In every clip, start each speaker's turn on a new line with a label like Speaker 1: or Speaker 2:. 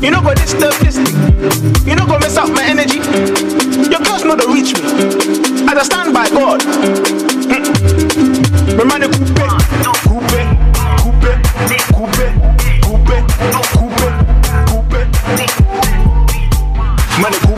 Speaker 1: You know go disturb this thing. You know go mess up my energy. Your girls know to reach me. As I stand by God. Mm. Remind the coupe, coupe, coupe, coupe, coupe, coupe, coupe.
Speaker 2: Money coupe.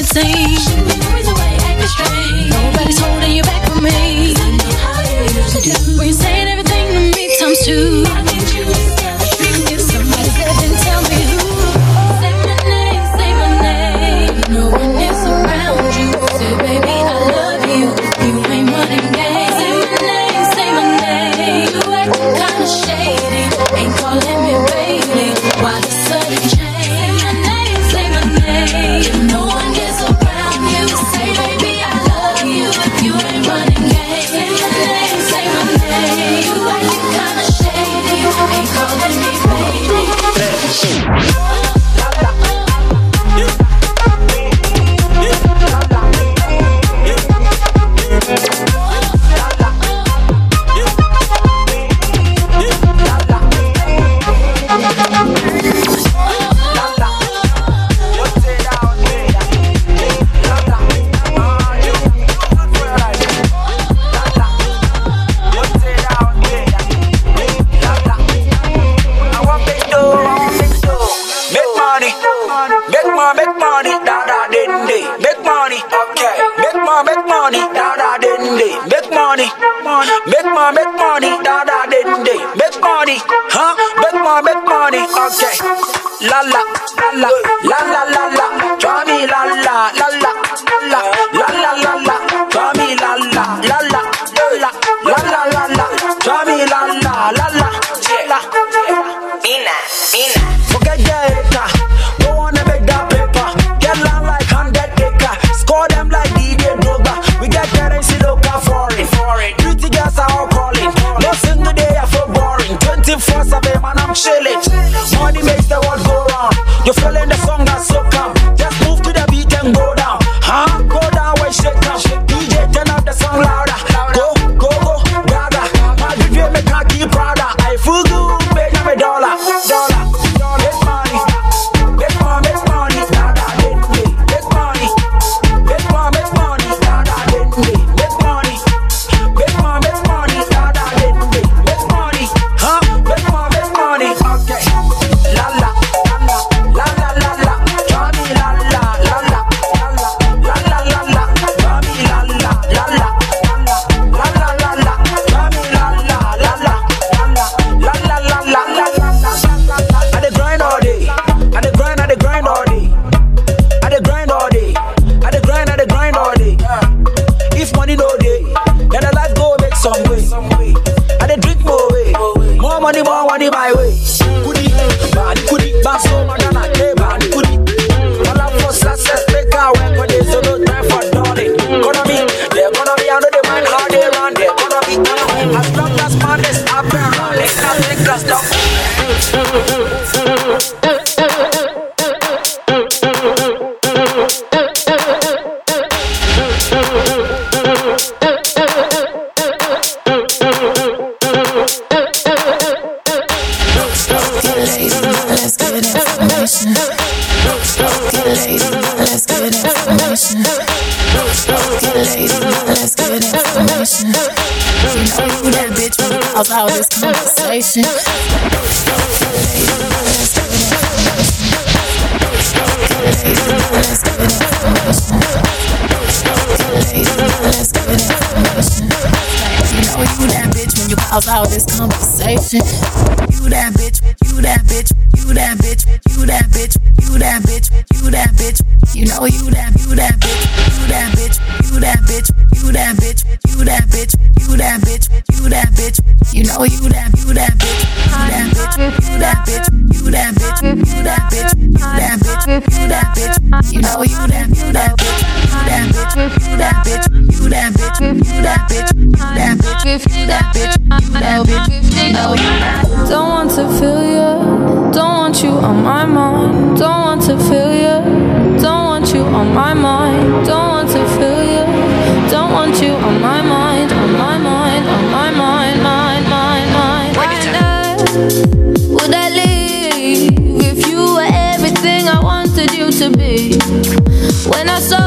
Speaker 3: amazing.
Speaker 4: make money, da da din di. Make money, okay. Make more, make money, da da din di. Make money, make more, make money, da da din di. Make money, huh? Make more, make money, okay. La la, la la, la la la. honest, I've been rolling
Speaker 5: up niggas Let's get information. Let's get information. Let's get information. Let's get information. You know you that bitch when you pause out this conversation. You that bitch, you that bitch, you that bitch, you that bitch, you that bitch, you that bitch. You know you that, you that bitch, you that bitch, you that bitch, you that bitch, you that bitch, you that bitch, that bitch. You know you that, you that bitch. You that bitch. You that bitch. You that bitch. You that bitch. You that bitch. You that bitch. You know you that, you that bitch. You that bitch. You that bitch. You that bitch. You that bitch. You that bitch. You that bitch. You that bitch.
Speaker 2: When I saw